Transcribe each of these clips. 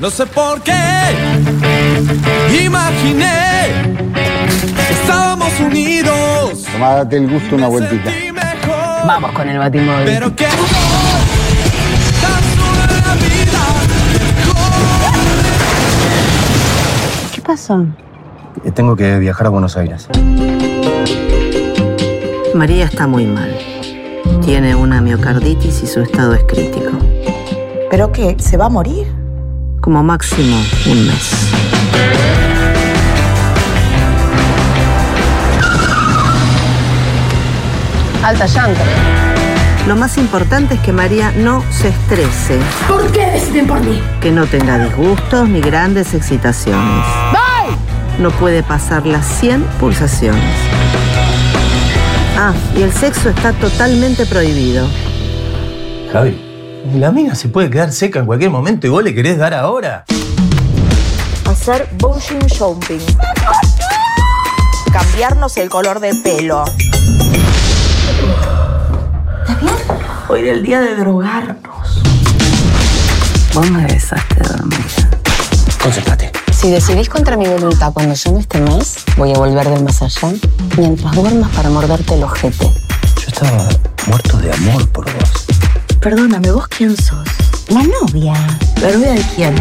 No sé por qué. Imaginé. que Estábamos unidos. Tomá, date el gusto una vueltita. Vamos con el batimóvil. Pero que. ¿Qué pasó? Tengo que viajar a Buenos Aires. María está muy mal. Tiene una miocarditis y su estado es crítico. ¿Pero qué? ¿Se va a morir? Como máximo un mes. Alta llanta. Lo más importante es que María no se estrese, ¿Por qué deciden por mí? que no tenga disgustos ni grandes excitaciones. No puede pasar las 100 pulsaciones. Ah, y el sexo está totalmente prohibido. Javi, la mina se puede quedar seca en cualquier momento y vos le querés dar ahora. Hacer bouncing jumping. Cambiarnos el color de pelo. Hoy era el día de drogarnos. Vos me besaste dormir. Concéntrate. Si decidís contra mi voluntad cuando yo no esté más, voy a volver del más allá mientras duermas para morderte el ojete. Yo estaba muerto de amor por vos. Perdóname, ¿vos quién sos? La novia. ¿La novia de quién?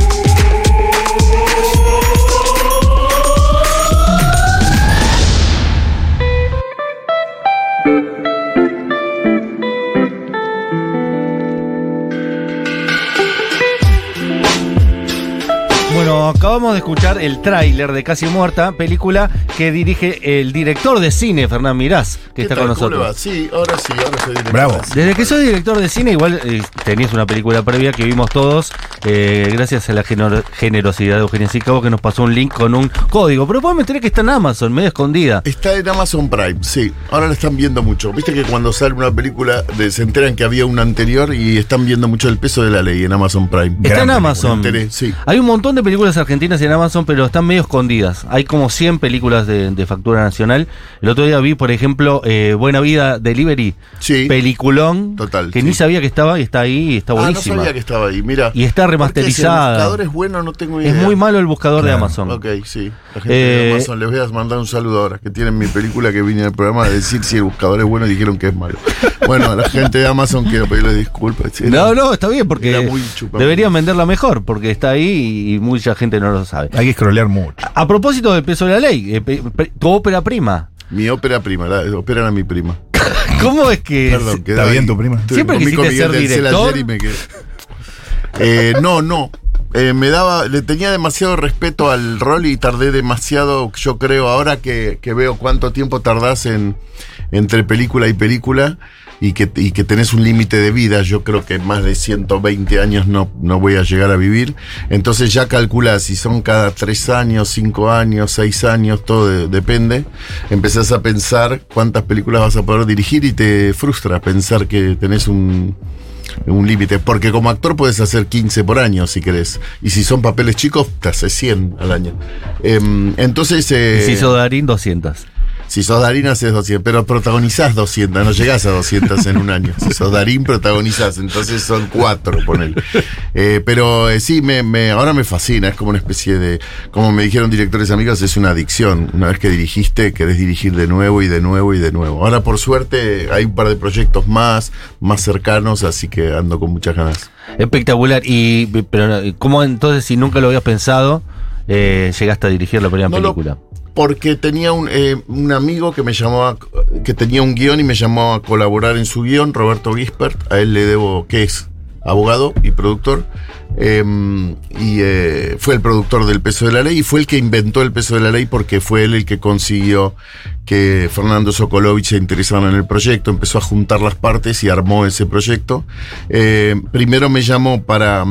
Bueno, acabamos de escuchar el tráiler de Casi Muerta, película que dirige el director de cine, Fernán Mirás, que está con nosotros. Sí, ahora sí, ahora soy director. Bravo. Desde que soy director de cine, igual eh, tenías una película previa que vimos todos, eh, gracias a la generosidad de Eugenia Sicabo, que nos pasó un link con un código. Pero vos me enteré que está en Amazon, medio escondida. Está en Amazon Prime, sí. Ahora la están viendo mucho. Viste que cuando sale una película de- se enteran que había una anterior y están viendo mucho el peso de la ley en Amazon Prime. Está Gran en película, Amazon. me enteré, sí. Hay un montón de películas argentinas en Amazon, pero están medio escondidas. Hay como 100 películas de, de factura nacional. El otro día vi, por ejemplo, eh, Buena Vida Delivery. Sí. Peliculón. Total, Que sí. ni sabía que estaba y está ahí y está Ah, no buenísima. sabía que estaba ahí, mira. Y está remasterizada. Si el buscador es bueno, no tengo idea. es muy malo el buscador de. Amazon. Ok, sí. La gente Eh, de Amazon, les voy a mandar un saludo ahora, que tienen mi película que vine al programa a decir si el buscador es bueno y dijeron que es malo. Bueno, a la gente de Amazon quiero pedirles disculpas. sí, No, no, está bien porque Era deberían venderla mejor porque está ahí y mucha gente no lo sabe. Hay que scrollear mucho. A propósito del peso de la ley, eh, pe- pe- tu ópera prima. Mi ópera prima, la, operan a mi prima. ¿Cómo es que Perdón, ¿Está bien tu prima? Siempre quisiste ser director. y me quedé. Eh, no, no. Eh, me daba, le tenía demasiado respeto al rol y tardé demasiado, yo creo, ahora que, que veo cuánto tiempo tardás en entre película y película y que, y que tenés un límite de vida, yo creo que más de 120 años no, no voy a llegar a vivir. Entonces ya calculás si son cada 3 años, 5 años, 6 años, todo de- depende. Empezás a pensar cuántas películas vas a poder dirigir y te frustra pensar que tenés un, un límite. Porque como actor puedes hacer 15 por año si querés. Y si son papeles chicos, te haces 100 al año. Em, entonces... eh, Si hizo Darín 200. Si sos Darín haces 200, pero protagonizás 200, no llegás a 200 en un año. Si sos Darín protagonizás, entonces son cuatro, ponele. Eh, pero eh, sí, me, me- ahora me fascina, es como una especie de, como me dijeron directores amigos, es una adicción. Una vez que dirigiste, querés dirigir de nuevo y de nuevo y de nuevo. Ahora por suerte hay un par de proyectos más, más cercanos, así que ando con muchas ganas. Espectacular. Y pero ¿cómo entonces si nunca lo habías pensado eh, llegaste a dirigir la primera No lo- película? Porque tenía un, eh, un amigo que me llamó, a- que tenía un guion y me llamó a colaborar en su guion, Roberto Gispert. A él le debo, que es abogado y productor. Eh, y eh, fue el productor del peso de la ley y fue el que inventó el peso de la ley porque fue él el que consiguió que Fernando Sokolovich se interesara en el proyecto, empezó a juntar las partes y armó ese proyecto. Eh, primero me llamó para,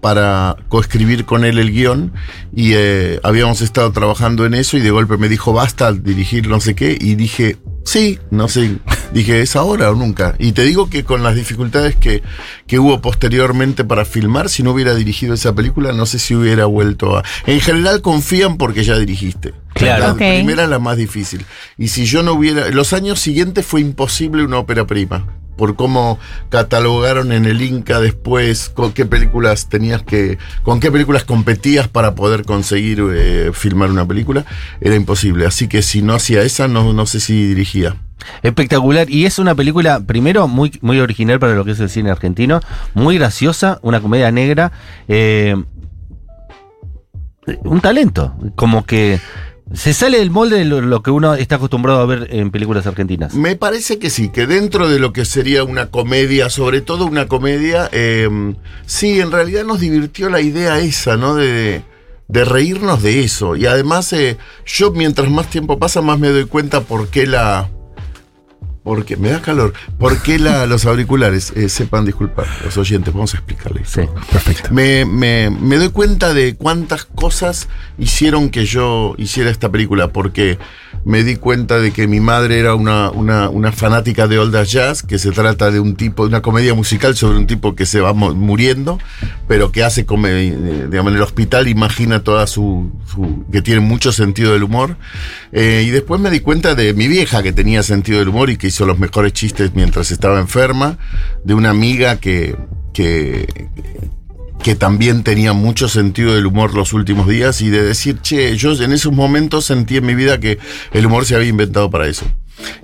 para coescribir con él el guion y eh, habíamos estado trabajando en eso y de golpe me dijo basta dirigir no sé qué y dije sí, no sé, dije es ahora o nunca. Y te digo que con las dificultades que, que hubo posteriormente para filmar, si no hubiera dirigido esa película, no sé si hubiera vuelto a... En general confían porque ya dirigiste. Claro. La primera es la más difícil. Y si yo no hubiera... Los años siguientes fue imposible una ópera prima. Por cómo catalogaron en el Inca después, con qué películas tenías que, con qué películas competías para poder conseguir eh, filmar una película, era imposible. Así que si no hacía esa, no, no sé si dirigía. Espectacular. Y es una película, primero, muy, muy original para lo que es el cine argentino, muy graciosa, una comedia negra. eh, un talento. Como que se sale del molde de lo, que uno está acostumbrado a ver en películas argentinas. Me parece que sí, que dentro de lo que sería una comedia, sobre todo una comedia, eh, sí, en realidad nos divirtió la idea esa, ¿no? De, de reírnos de eso. Y además, eh, yo mientras más tiempo pasa, más me doy cuenta por qué la... Porque me da calor. ¿Por qué la, los auriculares? Eh, sepan disculpar, los oyentes, vamos a explicarles. Sí. Perfecto. Me, me- me doy cuenta de cuántas cosas hicieron que yo hiciera esta película, porque me di cuenta de que mi madre era una, una, una fanática de Old Jazz, que se trata de un tipo, de una comedia musical sobre un tipo que se va mu- muriendo, pero que hace, come- eh, digamos, en el hospital imagina toda su, su- que tiene mucho sentido del humor. Eh, y después me di cuenta de mi vieja, que tenía sentido del humor y que hizo los mejores chistes mientras estaba enferma, de una amiga que, que, que también tenía mucho sentido del humor los últimos días y de decir, che, yo en esos momentos sentí en mi vida que el humor se había inventado para eso.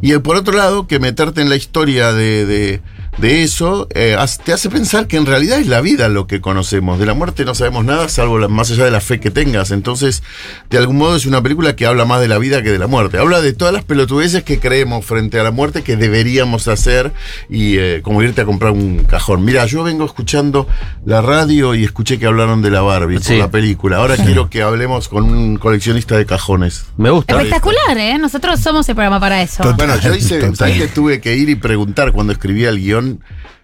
Y por otro lado, que meterte en la historia de, de- de eso eh, te hace pensar que en realidad es la vida lo que conocemos. De la muerte no sabemos nada, salvo la- más allá de la fe que tengas. Entonces, de algún modo es una película que habla más de la vida que de la muerte. Habla de todas las pelotudeces que creemos frente a la muerte que deberíamos hacer y eh, como irte a comprar un cajón. Mira, yo vengo escuchando la radio y escuché que hablaron de la Barbie, Sí. por la película. Ahora quiero que hablemos con un coleccionista de cajones. Me gusta. Espectacular, ¿eh? Nosotros somos el programa para eso. Total. Bueno, yo hice, Total. ¿sabes que tuve que ir y preguntar cuando escribía el guion?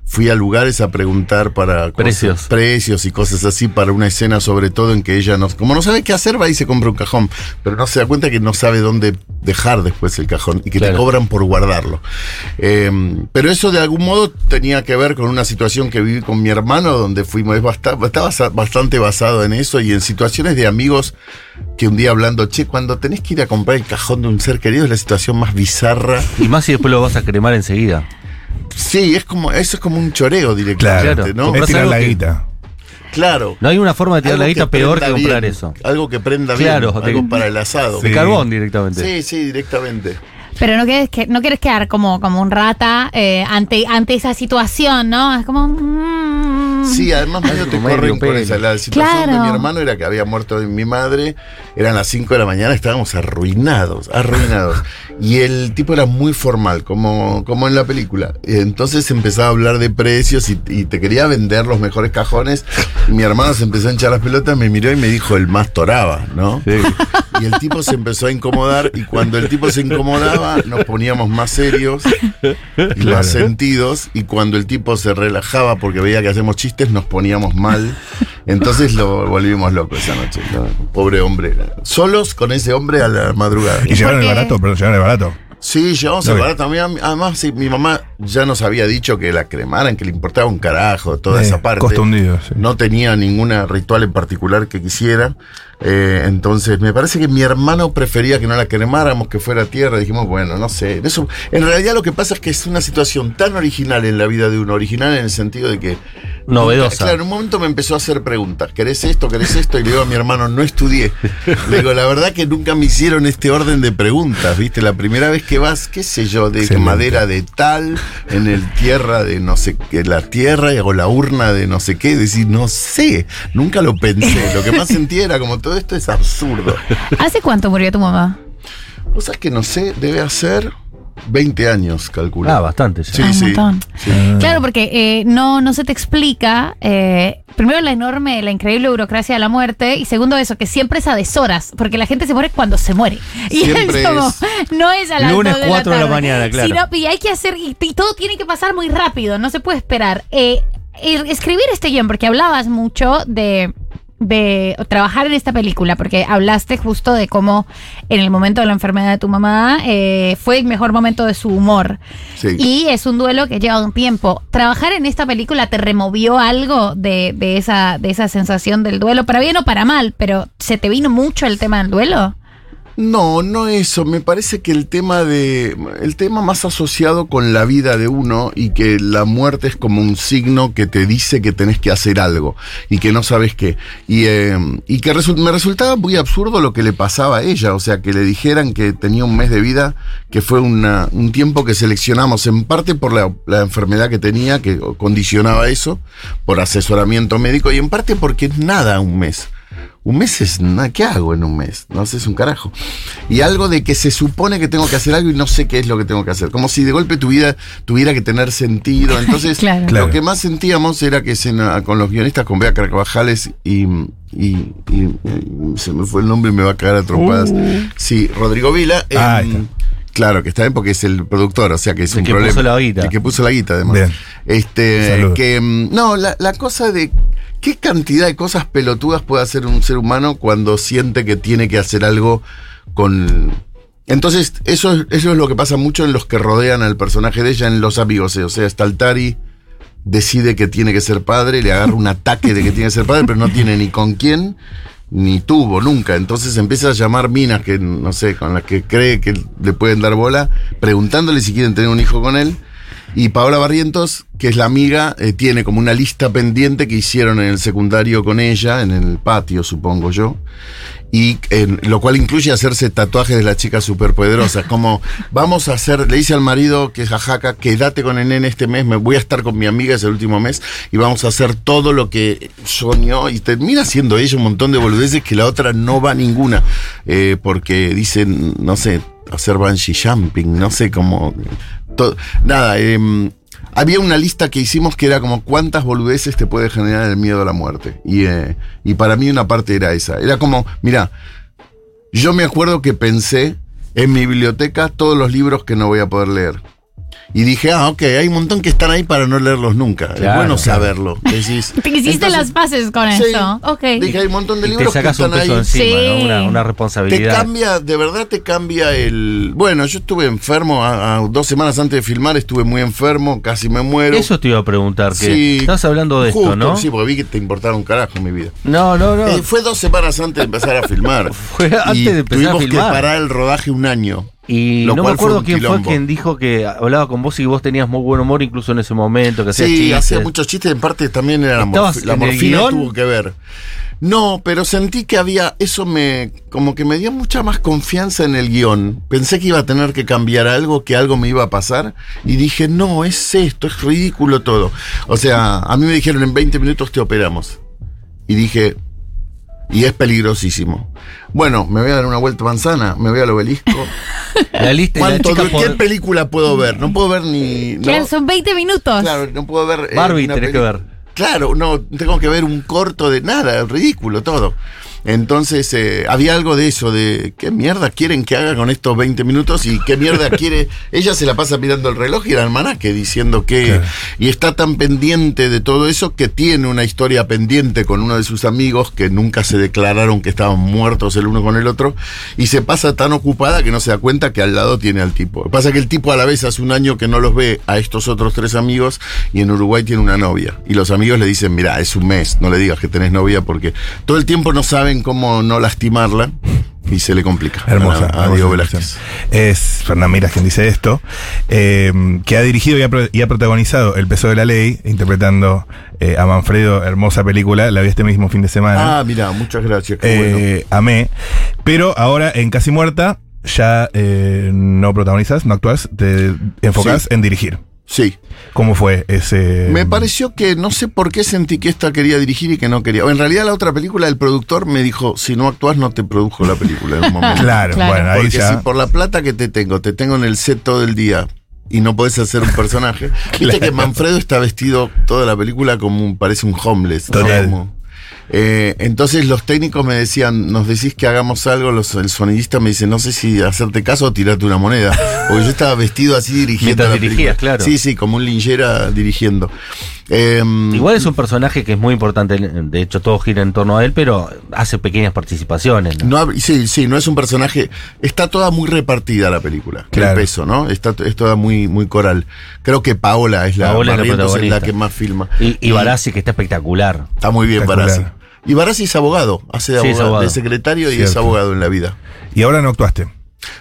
Fui a lugares a preguntar para cosas- Precios. precios y cosas así para una escena, sobre todo en que ella no, como no sabe qué hacer, va y se compra un cajón, pero no se da cuenta que no sabe dónde dejar después el cajón y que te Claro. cobran por guardarlo. Eh, pero eso de algún modo tenía que ver con una situación que viví con mi hermano, donde fuimos, es basta- está basa- bastante basado en eso y en situaciones de amigos que un día hablando, che, cuando tenés que ir a comprar el cajón de un ser querido es la situación más bizarra. Y más si después lo vas a cremar enseguida. Sí, es como, eso es como un choreo directamente, Claro. ¿no? Es tirar la que- guita. Claro. No hay una forma de tirar la guita peor que comprar bien, eso. Algo que prenda Claro, bien, de- algo para el asado. De Sí. carbón directamente. Sí, sí, directamente. Pero no quieres, que, no quieres quedar como, como un rata eh, ante, ante esa situación, ¿no? Es como. mm. Sí, además medio te corren con esa. La situación de Claro. mi hermano era que había muerto mi madre, eran las 5 de la mañana, estábamos arruinados, arruinados. y el tipo era muy formal, como, como en la película. Entonces empezaba a hablar de precios y, y te quería vender los mejores cajones. Y mi hermano se empezó a hinchar las pelotas, me miró y me dijo, el más toraba, ¿no? Y el tipo se empezó a incomodar y cuando el tipo se incomodaba nos poníamos más serios y más sentidos y cuando el tipo se relajaba porque veía que hacemos chistes nos poníamos mal. Entonces lo volvimos loco esa noche. ¿no? Pobre hombre. Solos con ese hombre a la madrugada. Y llevaron el barato, pero llevaron el barato. Sí, llevamos No, el barato. A mí- Además, sí, mi mamá ya nos había dicho que la cremaran, que le importaba un carajo, toda Eh, esa parte. costo hundido, sí. No tenía ninguna ritual en particular que quisiera. Eh, entonces, me parece que mi hermano prefería que no la cremáramos, que fuera tierra. Dijimos, bueno, no sé. Eso, en realidad, lo que pasa es que es una situación tan original en la vida de uno. Original en el sentido de que. Novedosa. Claro, en un momento me empezó a hacer preguntas. ¿Querés esto? ¿Querés esto? Y le digo a mi hermano, no estudié. Le digo, la verdad que nunca me hicieron este orden de preguntas, ¿viste? La primera vez que vas, qué sé yo, de Excelente. madera de tal, en el tierra de no sé qué, la tierra o la urna de no sé qué, decir, no sé, nunca lo pensé. Lo que más sentía era como todo esto es absurdo. ¿Hace cuánto murió tu mamá? Vos sabés que no sé, debe hacer 20 años, calculo. Ah, bastante ya. Sí, Ah, un sí. montón. sí. Claro, porque eh, no, no se te explica, eh, primero la enorme, la increíble burocracia de la muerte, y segundo eso, que siempre es a deshoras, porque la gente se muere cuando se muere. Y Siempre es como, es- no es a las Lunes de 4 de la tarde. mañana, claro. Sino- y hay que hacer, y, y todo tiene que pasar muy rápido, no se puede esperar. Eh, escribir este guion, porque hablabas mucho de de trabajar en esta película, porque hablaste justo de cómo en el momento de la enfermedad de tu mamá eh, fue el mejor momento de su humor. Sí. Y es un duelo que lleva un tiempo. ¿Trabajar en esta película te removió algo de, de esa, de esa sensación del duelo? Para bien o para mal, pero ¿se te vino mucho el tema del duelo? No, no eso. Me parece que el tema de. El tema más asociado con la vida de uno y que la muerte es como un signo que te dice que tenés que hacer algo y que no sabes qué. Y, eh, y que me resultaba muy absurdo lo que le pasaba a ella. O sea, que le dijeran que tenía un mes de vida, que fue una- un tiempo que seleccionamos, en parte por la, la enfermedad que tenía, que condicionaba eso, por asesoramiento médico, y en parte porque es nada un mes. Un mes es nada, ¿qué hago en un mes? No sé, es un carajo. Y algo de que se supone que tengo que hacer algo y no sé qué es lo que tengo que hacer. Como si de golpe tu vida tuviera que tener sentido. Entonces, Claro. Claro. lo que más sentíamos era que se con los guionistas, con Bea Carvajales y, y, y- y se me fue el nombre y me va a cagar a trompadas. Sí, Rodrigo Vila. Uh. Ah, ahí em, Claro, que está bien porque es el productor, o sea que es El un que problema. puso la guita. El que puso la guita, además. Bien. Este, Salud. que mm, no, la, la cosa de qué cantidad de cosas pelotudas puede hacer un ser humano cuando siente que tiene que hacer algo con. Entonces, eso, es- eso es lo que pasa mucho en los que rodean al personaje de ella, en los amigos. eh. O sea, Staltari decide que tiene que ser padre, le agarra un ataque de que tiene que ser padre, pero no tiene ni con quién, ni tuvo nunca. Entonces empieza a llamar minas que, no sé, con las que cree que le pueden dar bola, preguntándole si quieren tener un hijo con él. Y Paola Barrientos, que es la amiga, eh, tiene como una lista pendiente que hicieron en el secundario con ella, en el patio, supongo yo. Y en- lo cual incluye hacerse tatuajes de las chicas superpoderosas. Como vamos a hacer, le dice al marido que es jajaca, quédate con el nene este mes, me voy a estar con mi amiga, es el último mes, y vamos a hacer todo lo que soñó. Y termina siendo ella un montón de boludeces que la otra no va a ninguna. Eh, porque dicen, no sé, hacer bungee jumping, no sé cómo. to- nada, em, había una lista que hicimos que era como cuántas boludeces te puede generar el miedo a la muerte. Y, eh, y para mí una parte era esa. Era como, mira, yo me acuerdo que pensé en mi biblioteca todos los libros que no voy a poder leer. Y dije, ah, ok, hay un montón que están ahí para no leerlos nunca. es bueno claro. saberlo. Decís, Te hiciste entonces, las paces con sí, eso. Ok. Dije, hay un montón de Y te libros que sacas un están ahí. peso encima, Sí. ¿no? Una, una Te responsabilidad. cambia, de verdad te cambia el... Bueno, yo estuve enfermo, a- a dos semanas antes de filmar estuve muy enfermo, casi me muero. Eso te iba a preguntar, que Sí, estás hablando de justo, esto, ¿no? Sí, porque vi que te importaba un carajo mi vida. No, no, no. Eh, fue dos semanas antes de empezar a filmar. Fue antes Y de empezar a tuvimos filmar. que parar el rodaje un año. Y Lo no me acuerdo quién fue quien dijo que hablaba con vos y vos tenías muy buen humor incluso en ese momento, que Sí, chistes. hacía muchos chistes, en parte también era la, ¿Estabas morfi- la morfina guion? tuvo que ver. No, pero sentí que había, eso me, como que me dio mucha más confianza en el guion. Pensé que iba a tener que cambiar algo, que algo me iba a pasar, y dije, no, es esto, es ridículo todo. O sea, a mí me dijeron, en 20 minutos te operamos. Y dije, y es peligrosísimo. Bueno, me voy a dar una vuelta a manzana, me voy al obelisco. La lista y la ¿Cuánto, chica ¿Qué por- película puedo ver? No puedo ver ni... no. Claro, son 20 minutos. Claro, no puedo ver. eh, Barbie tenés que ver. Claro, no, tengo que ver un corto de nada, ridículo todo. Entonces, eh, había algo de eso, de qué mierda quieren que haga con estos 20 minutos y qué mierda quiere. Ella se la pasa mirando el reloj y el almanaque diciendo que. Claro. Y está tan pendiente de todo eso que tiene una historia pendiente con uno de sus amigos que nunca se declararon que estaban muertos el uno con el otro. Y se pasa tan ocupada que no se da cuenta que al lado tiene al tipo. Lo que Pasa que el tipo a la vez hace un año que no los ve a estos otros tres amigos y en Uruguay tiene una novia. Y los amigos le dicen, mira, es un mes, no le digas que tenés novia porque todo el tiempo no saben cómo no lastimarla y se le complica. Hermosa. A, Diego. Velázquez. Es Fernán Miras quien dice esto, eh, que ha dirigido y ha, pro- y ha protagonizado El peso de la ley, interpretando eh, a Manfredo, hermosa película, la vi este mismo fin de semana. Ah, mira, muchas gracias. Bueno. Eh, Amé. Pero ahora en Casi Muerta ya eh, no protagonizas, no actúas, te enfocas Sí. en dirigir. Sí. ¿Cómo fue ese...? Me pareció que no sé por qué sentí que esta quería dirigir y que no quería. O en realidad la otra película, el productor me dijo, si no actúas no te produjo la película en un momento. Claro, Claro. bueno, ahí Porque ya... si por la plata que te tengo, te tengo en el set todo el día y no podés hacer un personaje. Viste que Manfredo está vestido toda la película como un, parece un homeless. ¿no? Total. Como- eh, entonces los técnicos me decían, nos decís que hagamos algo, los, el sonidista me dice, no sé si hacerte caso o tirarte una moneda. Porque yo estaba vestido así dirigiendo. Mientras la dirigías, claro. Sí, sí, como un linchera dirigiendo. Em, Igual es un personaje que es muy importante, de hecho todo gira en torno a él, pero hace pequeñas participaciones. ¿no? Sí, sí, no es un personaje. Está toda muy repartida la película. Claro. El peso, ¿no? Está, es toda muy, muy coral. Creo que Paola es la, Paola es la Barrientos es la protagonista. que más filma. Y, y Barassi, que está espectacular. Está muy bien Espectacular. Barassi. Y Barassi es abogado, hace de, Sí, es abogado, abogado. de secretario y es abogado en la vida. Y ahora no actuaste.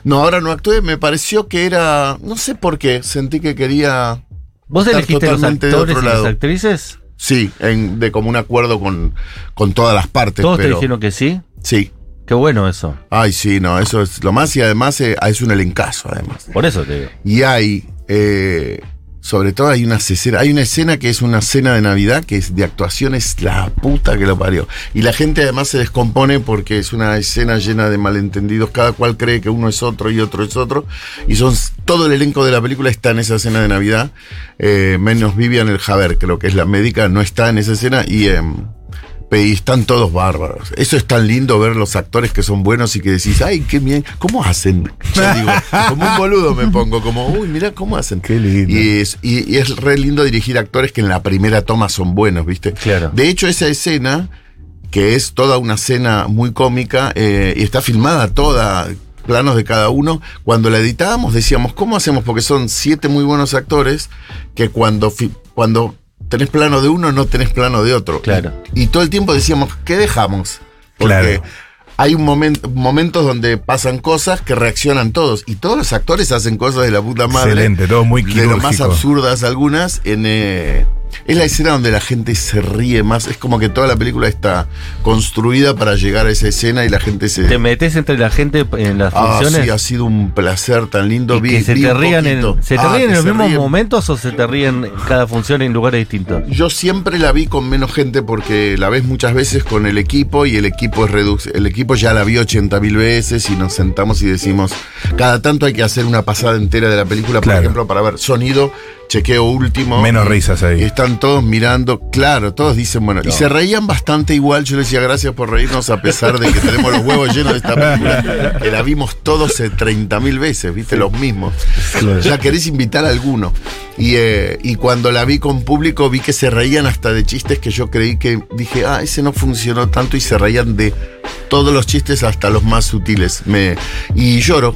No, ahora no actué, me pareció que era, no sé por qué, sentí que quería... ¿Vos estar elegiste los totalmente de actores otro y las lado. actrices? Sí, en- de común acuerdo con, con todas las partes. ¿Todos te pero, dijeron que sí? Sí. Qué bueno eso. Ay, sí, no, eso es lo más y además eh, es un elencazo, además. Por eso te digo. Y hay, eh, sobre todo hay una escena, hay una escena que es una cena de Navidad que es de actuación, es la puta que lo parió. Y la gente además se descompone porque es una escena llena de malentendidos, cada cual cree que uno es otro y otro es otro. Y son todo el elenco de la película está en esa escena de Navidad, eh, menos Vivian el Javer, creo que es la médica, no está en esa escena y... em, y están todos bárbaros. Eso es tan lindo ver los actores que son buenos y que decís, ay, qué bien, ¿cómo hacen? Yo digo, como un boludo me pongo, como, uy, mira cómo hacen. Qué lindo. Y es, y, y es re lindo dirigir actores que en la primera toma son buenos, ¿viste? Claro. De hecho, esa escena, que es toda una escena muy cómica, eh, y está filmada toda, planos de cada uno, cuando la editábamos decíamos, ¿cómo hacemos? Porque son siete muy buenos actores que cuando, cuando tenés plano de uno, no tenés plano de otro. Claro. Y, y todo el tiempo decíamos, ¿qué dejamos? Porque Claro. hay un momento, momentos donde pasan cosas que reaccionan todos. Y todos los actores hacen cosas de la puta madre. Excelente, todo muy De lo más quirúrgico. absurdas algunas. En, eh, es la escena donde la gente se ríe más. Es como que toda la película está construida para llegar a esa escena y la gente se. ¿Te metes entre la gente en las Ah, funciones? sí, ha sido un placer tan lindo. ¿Y Vi- que se vi te rían en. ¿se te Ah, ríen en los mismos ríen. momentos o se te ríen en cada función en lugares distintos? Yo siempre la vi con menos gente porque la ves muchas veces con el equipo y el equipo es reduc- el equipo ya la vio 80 mil veces y nos sentamos y decimos, cada tanto hay que hacer una pasada entera de la película, por Claro. ejemplo, para ver sonido, chequeo último. Menos risas ahí. Están todos mirando, claro, todos dicen, bueno, y se reían bastante igual, yo les decía gracias por reírnos a pesar de que tenemos los huevos llenos de esta película, que la vimos todos 30 mil veces, viste, los mismos. Ya querés invitar a alguno. Y, eh, y cuando la vi con público vi que se reían hasta de chistes que yo creí que dije, ah, ese no funcionó tanto y se reían de todos los chistes hasta los más sutiles. Me, y lloro,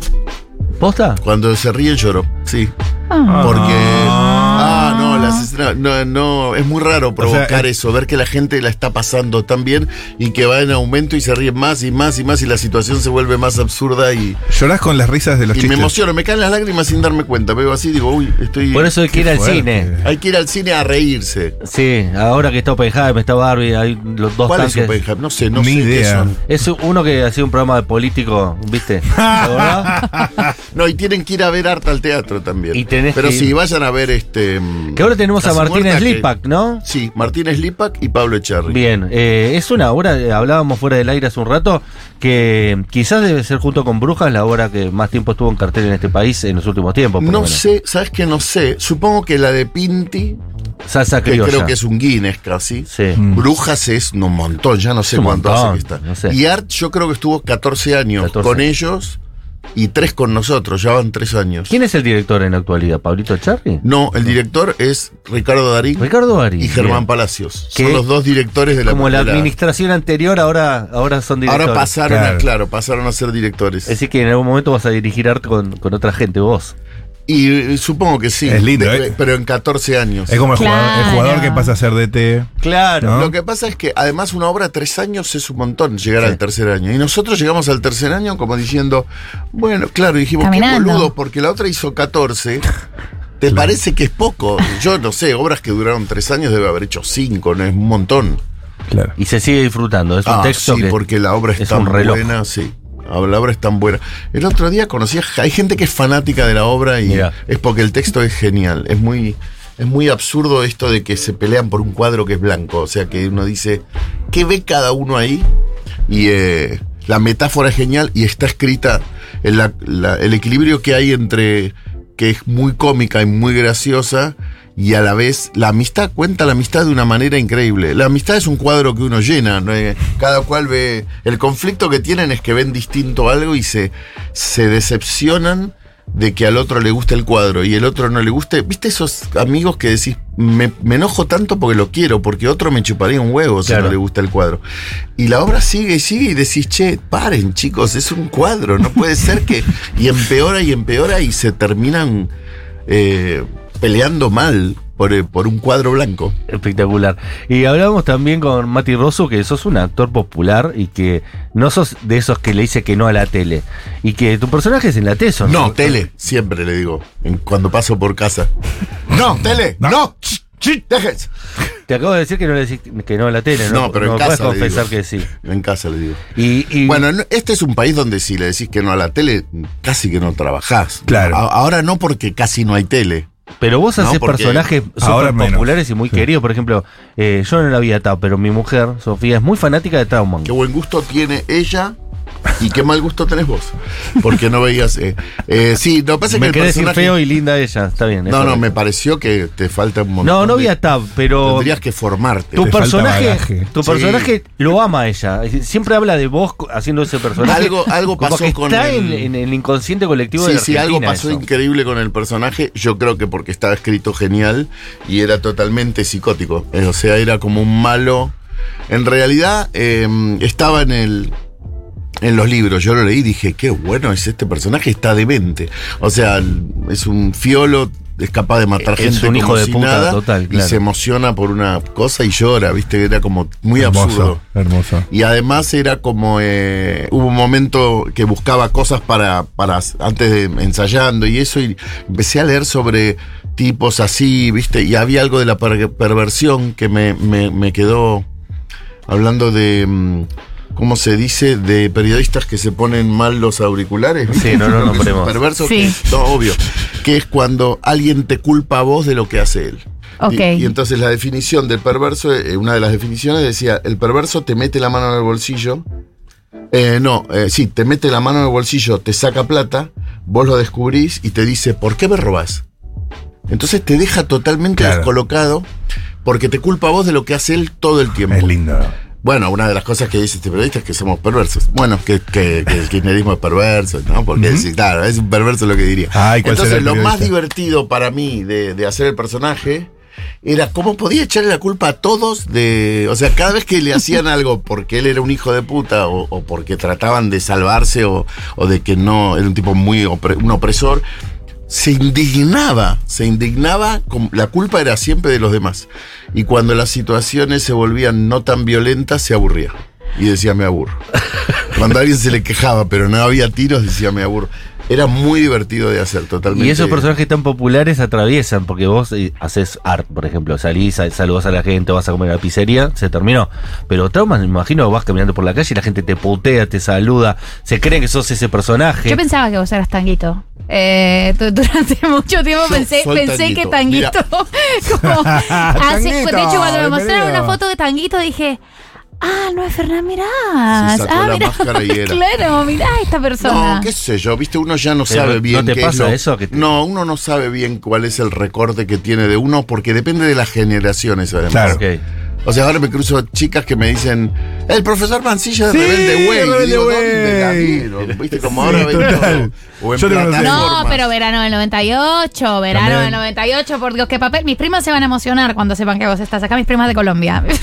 ¿Posta? cuando se ríen lloro, sí. Porque. Ah, no, las escenas- no, no, es muy raro provocar eso, ver que la gente la está pasando tan bien y que va en aumento y se ríe más y más y más y la situación se vuelve más absurda y, Llorás con las risas de los y me chistes. emociono, me caen las lágrimas sin darme cuenta. Veo así, digo, uy, estoy. Por eso hay que ir al fuerte. cine. Hay que ir al cine a reírse. Sí, ahora que está Oppenheimer, está Barbie, hay los dos ¿Cuál es tanques. Oppenheimer? No sé, no Ni sé qué idea. son. Es uno que hacía un programa de político, ¿viste? No, y tienen que ir a ver arte al teatro también. Y tenés Pero que ir- sí, vayan a ver este. mm, que ahora tenemos a Casa Martín Muerta, que- Slipak, ¿no? Sí, Martín Slipak y Pablo Echarri. Bien, eh, es una obra, eh, hablábamos fuera del aire hace un rato, que quizás debe ser junto con Brujas la obra que más tiempo estuvo en cartel en este país en los últimos tiempos. por No menos. sé, ¿sabes qué? No sé. Supongo que la de Pinti, Salsa que criolla. creo que es un Guinness casi. Sí. Mm. Brujas es un montón, ya no sé cuánto montón, hace que está. no sé. Y Art yo creo que estuvo 14 años 14. con ellos y 3 con nosotros, ya van 3 años. ¿Quién es el director en la actualidad? ¿Pablito Charri? No, el director es Ricardo Darín Ricardo Ari. y Germán bien. Palacios. Son los dos directores de la Como la- administración anterior, ahora, ahora son directores. Ahora pasaron Claro. a, claro, pasaron a ser directores. Es decir, que en algún momento vas a dirigir arte con, con otra gente, vos. Y eh, supongo que sí. Es lindo, de- ¿eh? Pero en 14 años. Es como el, jugador, el Claro. jugador que pasa a ser DT. Claro. ¿No? Lo que pasa es que además una obra tres años es un montón llegar Sí. al tercer año. Y nosotros llegamos al tercer año como diciendo, bueno, claro, dijimos, Caminando. qué boludo, porque la otra hizo 14. ¿Te parece que es poco? Yo no sé, obras que duraron tres años debe haber hecho cinco, no es un montón. Claro. Y se sigue disfrutando. Es un Ah, texto sí, que. porque la obra es, es tan un reloj. buena, sí. La obra es tan buena. El otro día conocí, a- hay gente que es fanática de la obra y es porque el texto es genial. Es muy, es muy absurdo esto de que se pelean por un cuadro que es blanco. O sea que uno dice, ¿qué ve cada uno ahí? Y eh, la metáfora es genial y está escrita en la- la- el equilibrio que hay entre que es muy cómica y muy graciosa y a la vez la amistad cuenta la amistad de una manera increíble. La amistad es un cuadro que uno llena, ¿no? Eh, cada cual ve el conflicto que tienen es que ven distinto algo y se, se decepcionan de que al otro le guste el cuadro y el otro no le guste. ¿Viste esos amigos que decís, me, me enojo tanto porque lo quiero, porque otro me chuparía un huevo si no le gusta el cuadro? Y la obra sigue y sigue y decís, che, paren chicos, es un cuadro, no puede ser que... Y empeora y empeora y se terminan eh, peleando mal. por, eh, por un cuadro blanco. Espectacular. Y hablábamos también con Mati Rosso, que sos un actor popular y que no sos de esos que le dice que no a la tele. Y que tu personaje es en la TESO. No, tele, siempre le digo, cuando paso por casa. No, tele, no, ch, ch, dejes. Te acabo de decir que no le decís que no a la tele, ¿no? No, pero en no casa puedes le confesar digo. que sí. En casa le digo. Y, y- Bueno, no- este es un país donde si le decís que no a la tele, casi que no trabajás. Claro. Ahora no porque casi no hay tele. Pero vos haces personajes súper menos. populares y muy Sí. queridos. Por ejemplo, eh, yo no la vi a Tao, pero mi mujer, Sofía, es muy fanática de Trauman. Qué buen gusto tiene ella y qué mal gusto tenés vos. Porque no veías. eh, eh, sí, lo que pasa es que Me el querés decir personaje. feo y linda ella, está bien. no, no, me pareció que te falta un montón. No, no de- vi a Tab, pero Tendrías que formarte. tu Te personaje, tu Sí. personaje lo ama a ella. Siempre habla de vos haciendo ese personaje. Algo- algo Como pasó que con está el- en, en el inconsciente colectivo de la sí, algo pasó eso. increíble con el personaje. Yo creo que porque estaba escrito genial y era totalmente psicótico. Eh, O sea, era como un malo. En realidad, eh, estaba en el. En los libros, yo lo leí y dije, qué bueno es este personaje, está demente. O sea, es un fiolo, es capaz de matar Es gente un hijo como de si puta nada, total, y claro. se emociona por una cosa y llora, viste, era como muy absurdo. Hermoso, hermoso. Y además era como eh, hubo un momento que buscaba cosas para, para antes de ensayando y eso, y empecé a leer sobre tipos así, viste, y había algo de la per- perversión que me, me- me quedó hablando de. ¿Cómo se dice? De periodistas que se ponen mal los auriculares. Sí, no que es nombremos. Perverso, Sí. que- no, obvio. Que es cuando alguien te culpa a vos de lo que hace él. Ok. Y, y entonces la definición del perverso, eh, una de las definiciones decía, el perverso te mete la mano en el bolsillo. Eh, no, eh, sí, te mete la mano en el bolsillo, te saca plata, vos lo descubrís y te dice, ¿por qué me robás? Entonces te deja totalmente Claro. descolocado porque te culpa a vos de lo que hace él todo el tiempo. Es lindo. Bueno, una de las cosas que dice este periodista es que somos perversos. Bueno, que, que- que el kirchnerismo es perverso, ¿no? Porque sí, claro, es un perverso lo que diría. Ay, ¿cuál será Entonces, lo más divertido para mí de, de hacer el personaje era cómo podía echarle la culpa a todos de. O sea, cada vez que le hacían algo porque él era un hijo de puta o, o porque trataban de salvarse o, o de que no, era un tipo muy opre- un opresor. Se indignaba, se indignaba, con- la culpa era siempre de los demás. Y cuando las situaciones se volvían no tan violentas, se aburría. Y decía, me aburro. Cuando alguien se le quejaba, pero no había tiros, decía, me aburro. Era muy divertido de hacer, totalmente. Y esos personajes tan populares atraviesan, porque vos eh, haces art, por ejemplo, salís, sal- saludas a la gente, vas a comer a la pizzería, se terminó. Pero traumas, me imagino, vas caminando por la calle y la gente te putea, te saluda, se creen que sos ese personaje. Yo pensaba que vos eras tanguito. Eh, du- durante mucho tiempo Yo pensé, pensé que Tanguito. como hace- Tanguito, de hecho, cuando me mostraron una foto de tanguito dije. Ah, no es Fernán Mirás. Ah, la mirá. máscara y era. claro, mirá esta persona. No, qué sé yo, viste, uno ya no Pero sabe ¿no bien te qué pasa es lo- eso? Que te- No, uno no sabe bien cuál es el recorte que tiene de uno, porque depende de las generaciones, además. Claro. Ok. O sea, ahora me cruzo chicas que me dicen, el profesor Mancilla de Sí, Rebelde Way. Y Rebelde digo, Way. ¿dónde la vieron? Viste, como ahora Sí, todo. O en Yo tengo plataformas. No, pero verano del 98, verano También. del 98, por Dios, qué papel. Mis primas se van a emocionar cuando sepan que vos estás acá, mis primas de Colombia.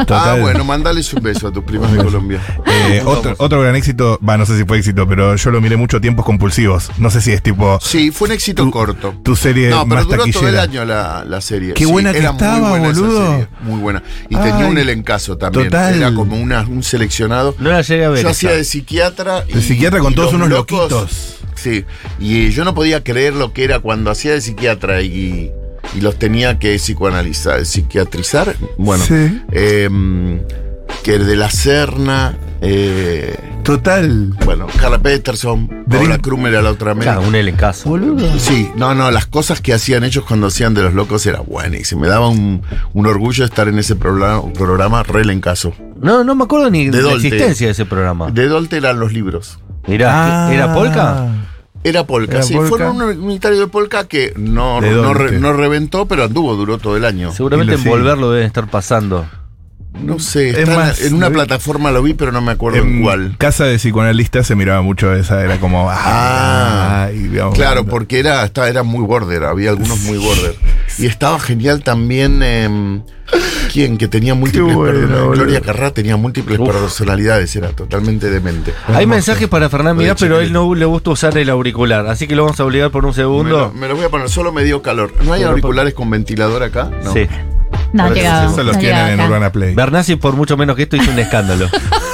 Ah, Total. bueno, mandales un beso a tus primas de Colombia. Eh, otro, otro gran éxito, va, no sé si fue éxito, pero yo lo miré mucho tiempos compulsivos. No sé si es tipo Sí, fue un éxito Tu- corto. tu serie No, pero más duró todo el taquillera. año la, la serie. Qué buena que era estaba, muy buena esa boludo. serie, muy buena. Y Ay, tenía un elencazo también. total. Era como una, un seleccionado. No la llegué a ver. Yo esa. hacía de psiquiatra. De psiquiatra con y todos los unos loquitos. Sí. Y yo no podía creer lo que era cuando hacía de psiquiatra y, y los tenía que psicoanalizar, psiquiatrizar. Bueno, Sí. em, que de la Serna. eh, total. bueno, Carla Peterson, Paula Krumer a la otra media. Claro, un elencazo. Sí, no, no, las cosas que hacían ellos cuando hacían de los locos era buenísimo. Me daba un, un orgullo estar en ese programa, programa re en caso. No, no me acuerdo ni de, De la existencia de ese programa. De Dolte eran los libros. Mirá, Ah. ¿era Polka? Era Polka, Era sí. Polka. Fueron un unitario de Polka que no, De no, Dolte. re- no reventó, pero anduvo, duró todo el año. Seguramente en volver lo deben estar pasando. No sé, Es está en- más, en una vi- plataforma lo vi, pero no me acuerdo en cuál. casa de psicoanalista se miraba mucho esa, era como. Ah, ay, digamos, claro, porque era, estaba, era muy border, había algunos muy border. Y estaba genial también. em, ¿Quién? Que tenía múltiples bueno, personalidades. Gloria Carrá tenía múltiples personalidades, era totalmente demente. Hay mensajes para Fernán Mirá, pero a él no le gusta usar el auricular. Así que lo vamos a obligar por un Me segundo. lo, me lo voy a poner, solo me dio calor. ¿No hay Pero auriculares con ventilador acá? No. Sí. No ha llegado. Eso los no tienen en acá. Urbana Play. Bernasi, por mucho menos que esto, hizo un escándalo.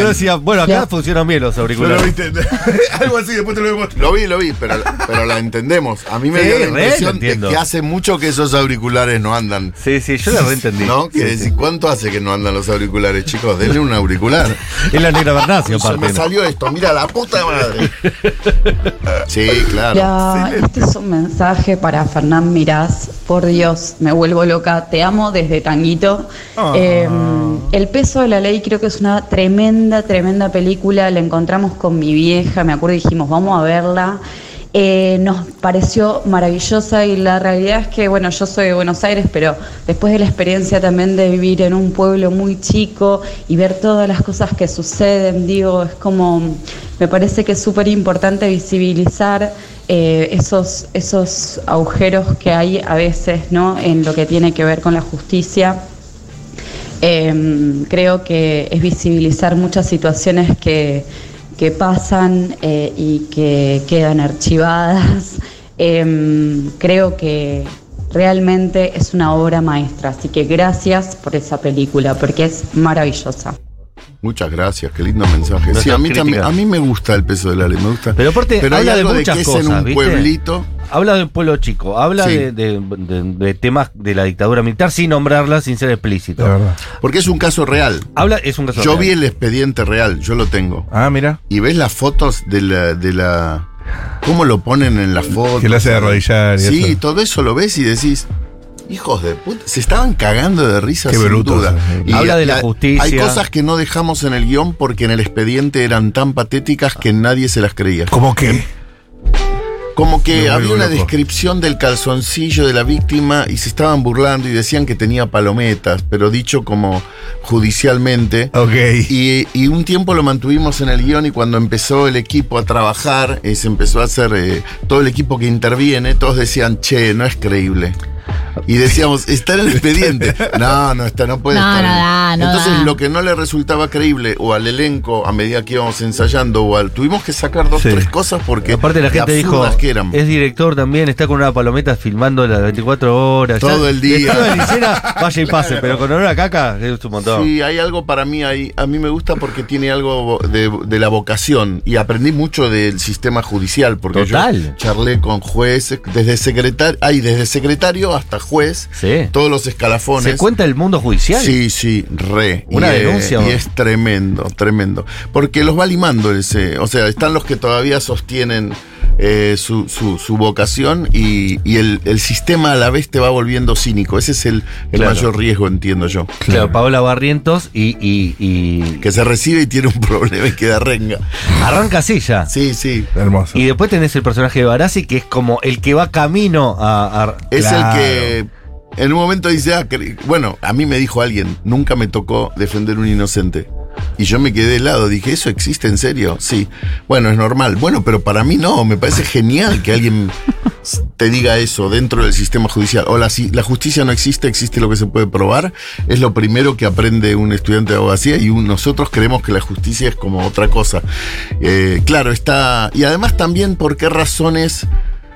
Yo decía, bueno, acá Ya. funcionan bien los ¿No lo auriculares. viste? Algo así, después te lo vemos. Lo vi, lo vi, pero, pero la entendemos. A mí me Sí, dio la re, impresión de que hace mucho que esos auriculares no andan. Sí, sí, yo la reentendí. ¿No? Que decir, ¿cuánto hace que no andan los auriculares, chicos? Denle un auricular. Es la negra Bernasi, Se me salió esto, mira la puta madre. Sí, claro. Ya, este es un mensaje para Fernán Mirás. Por Dios, me vuelvo loca. Te amo desde Tanguito. Eh, el peso de la ley creo que es una tremenda, tremenda película. La encontramos con mi vieja, me acuerdo y dijimos, vamos a verla. Eh, nos pareció maravillosa y la realidad es que, bueno, yo soy de Buenos Aires, pero después de la experiencia también de vivir en un pueblo muy chico y ver todas las cosas que suceden, digo, es como, me parece que es súper importante visibilizar eh, esos, esos agujeros que hay a veces, ¿no? En lo que tiene que ver con la justicia. Eh, creo que es visibilizar muchas situaciones que, que pasan eh, y que quedan archivadas. Eh, creo que realmente es una obra maestra, así que gracias por esa película, porque es maravillosa. Muchas gracias, qué lindo mensaje. Sí, a mí también, críticas. a mí me gusta el peso de la ley, me gusta. Pero aparte, hay habla de algo muchas que es cosas, en un ¿viste? pueblito. Habla de un pueblo chico, habla Sí. de, de- de- de temas de la dictadura militar sin nombrarla, sin ser explícito. Porque es un caso real. Habla, es un caso Yo real. vi el expediente real, yo lo tengo. Ah, mira. Y ves las fotos de la, de la. ¿Cómo lo ponen en las fotos? Que lo hace de arrodillar y Sí, eso. todo eso lo ves y decís. Hijos de puta, se estaban cagando de risa Qué sin duda. eh. Habla de la justicia. Hay cosas que no dejamos en el guion porque en el expediente eran tan patéticas que nadie se las creía. ¿Cómo que? Como que había una loco. descripción del calzoncillo de la víctima y se estaban burlando y decían que tenía palometas, pero dicho como judicialmente. Ok. Y, y un tiempo lo mantuvimos en el guion y cuando empezó el equipo a trabajar, eh, se empezó a hacer eh, todo el equipo que interviene, todos decían, che, no es creíble. Y decíamos, está en el expediente. No, no está, no puede No, estar. no da, no Entonces, da. lo que no le resultaba creíble, o al elenco, a medida que íbamos ensayando, o al. Tuvimos que sacar dos, Sí. tres cosas porque. Aparte la gente dijo, que eran. es director también, está con una palometa filmando las 24 horas. Todo Ya, el día. de estilo de Licera, vaya y pase, pero con olor a caca es un montón. Sí, hay algo para mí ahí. A mí me gusta porque tiene algo de, de la vocación. Y aprendí mucho del sistema judicial. Porque Total. yo charlé con jueces, desde secretario, hay desde secretario hasta juez, Sí. todos los escalafones. ¿Se cuenta el mundo judicial? Sí, sí, re. Una y, denuncia, y ¿o? es tremendo, tremendo. Porque los va limando ese. O sea, están los que todavía sostienen eh, su, su- su vocación y, y el, el sistema a la vez te va volviendo cínico. Ese es el, el Claro. mayor riesgo, entiendo yo. Claro, Paola Barrientos y, y- y Que se recibe y tiene un problema y queda renga. arranca así ya. Sí, sí. Hermoso. Y después tenés el personaje de Barassi, que es como el que va camino a. a- Es Claro. el que en un momento dice, ah, bueno, a mí me dijo alguien, nunca me tocó defender un inocente. Y yo me quedé de lado, dije, ¿eso existe en serio? Sí. Bueno, es normal. Bueno, pero para mí no, me parece genial que alguien te diga eso dentro del sistema judicial. O la, si- la justicia no existe, existe lo que se puede probar. Es lo primero que aprende un estudiante de abogacía y un- nosotros creemos que la justicia es como otra cosa. Eh, claro, está... Y además también por qué razones...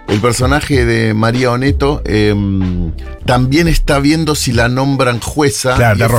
El personaje de María Oneto em, también está viendo si la nombran jueza. Claro, y está fiscal,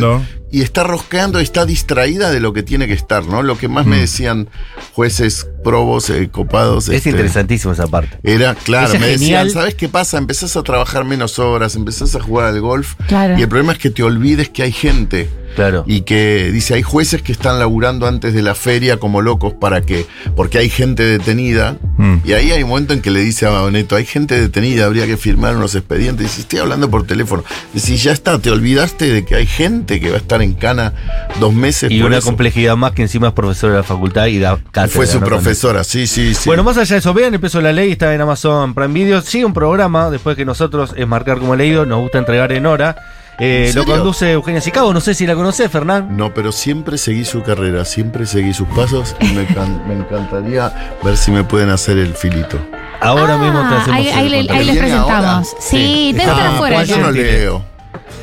rosqueando. Y está rosqueando, está distraída de lo que tiene que estar, ¿no? Lo que más me Mm. decían jueces probos, eh, copados. Es este, interesantísimo esa parte. Era, claro, me decían. ¿sabes qué pasa? Empezás a trabajar menos horas, empezás a jugar al golf. Claro. Y el problema es que te olvides que hay gente. Claro. Y que dice, hay jueces que están laburando antes de la feria como locos para que, porque hay gente detenida. Mm. Y ahí hay un momento en que le dice a Boneto, hay gente detenida, habría que firmar unos expedientes. Dice, estoy hablando por teléfono. Dice, ya está, te olvidaste de que hay gente que va a estar en cana dos meses Y por una eso". complejidad más que encima es profesora de la facultad y da cátedra. Fue su ¿no? profesora, sí, sí, sí. Bueno, más allá de eso, vean de la ley, está en Amazon Prime Video. Sigue un programa, después que nosotros es marcar como leído, nos gusta entregar en hora. Eh, ¿En lo conduce Eugenia Sicabo, no sé si la conoces, Fernán. No, pero siempre seguí su carrera, siempre seguí sus pasos y me, can- me encantaría ver si me pueden hacer el filito. Ahora mismo te Ah, hacemos ahí, el ahí ahí les presentamos. Sí, Sí. debe estar Ah, afuera Juan yo no leo.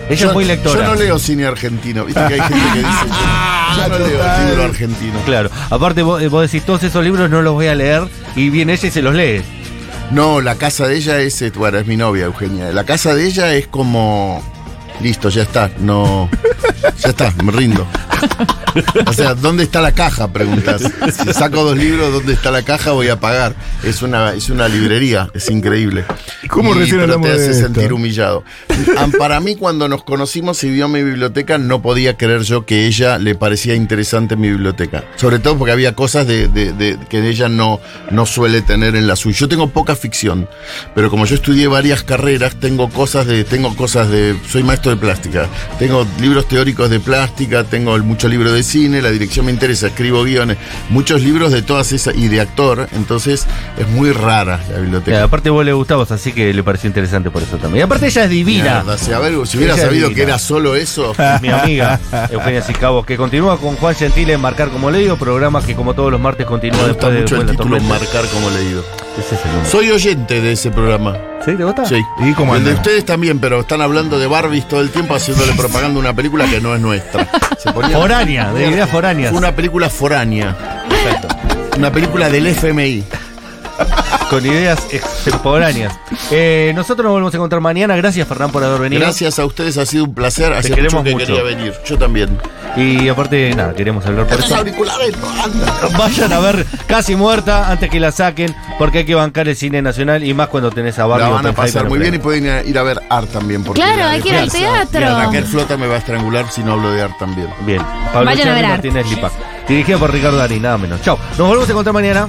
Ella Yo- es muy lectora. Yo no leo cine argentino. Viste que hay gente que dice. Yo, yo no leo el libro argentino. Claro. Aparte, vos, eh, vos decís, todos esos libros no los voy a leer y viene ella y se los lee. No, la casa de ella es. eh, Bueno, es mi novia, Eugenia. La casa de ella es como. Listo, ya está. No. Ya está, me rindo. O sea, ¿dónde está la caja? Preguntas. Si saco dos libros, ¿dónde está la caja? Voy a pagar. Es una, es una librería, es increíble. ¿Cómo Y- recién pero te hace esto? sentir humillado. Ah, Para mí, cuando nos conocimos y vio mi biblioteca, no podía creer yo que ella le parecía interesante mi biblioteca. Sobre todo porque había cosas de, de- de- que ella no, no suele tener en la suya. Yo tengo poca ficción, pero como yo estudié varias carreras, tengo cosas de, tengo cosas de, soy maestro de plástica, tengo libros teóricos de plástica, tengo el- mucho libro de cine, la dirección me interesa, escribo guiones, muchos libros de todas esas y de actor, entonces es muy rara la biblioteca. Aparte, vos le gustabas, así que le pareció interesante por eso también. Y aparte, ella es divina. Mierda, si, a ver, si hubiera Ella sabido que era solo eso. Mi amiga Eugenia Sicabo, que continúa con Juan Gentile en Marcar como Leído, programa que como todos los martes continúa Me gusta después de mucho el de la título. Marcar como leído. Ese es el número. Soy oyente de ese programa. ¿Sí? ¿Te gusta? Sí. ¿Y cómo el de anda? ustedes también, pero están hablando de Barbies todo el tiempo haciéndole propaganda a una película que no es nuestra. Se ponía- Foránea, de ideas foráneas. Una película foránea. Una película del FMI. Con ideas extemporáneas. Eh, nosotros nos volvemos a encontrar mañana. Gracias, Fernán, por haber venido. Gracias a ustedes, ha sido un placer. Hace queremos mucho que mucho. quería venir. Yo también. Y aparte, nada, queremos hablar por eso. auriculares no andan. Vayan a ver Casi Muerta antes que la saquen, porque hay que bancar el cine nacional y más cuando tenés a Barbie. La van a pasar muy bien y pueden ir a, ver Art también. Porque Claro, la hay que ir al teatro. Mira, Raquel Flota me va a estrangular si no hablo de Art también. Bien. Pablo Vayan a ver Martínez Lipac. Dirigida por Ricardo Dari, nada menos. Chao. Nos volvemos a encontrar mañana.